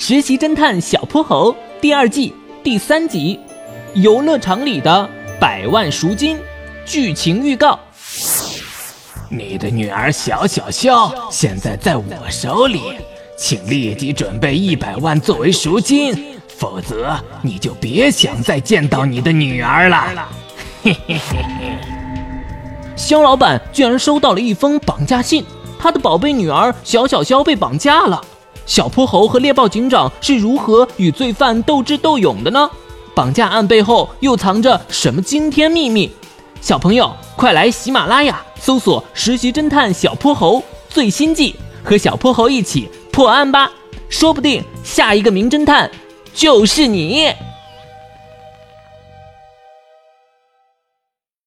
实习侦探小泼猴》第二季第三集《游乐场里的百万赎金》剧情预告。你的女儿小小肖现在在我手里，请立即准备一百万作为赎金，否则你就别想再见到你的女儿了。嘿嘿嘿嘿。肖老板居然收到了一封绑架信，他的宝贝女儿小小肖被绑架了。小泼猴和猎豹警长是如何与罪犯斗智斗勇的呢？绑架案背后又藏着什么惊天秘密？小朋友，快来喜马拉雅搜索《实习侦探小泼猴》最新季，和小泼猴一起破案吧！说不定下一个名侦探就是你。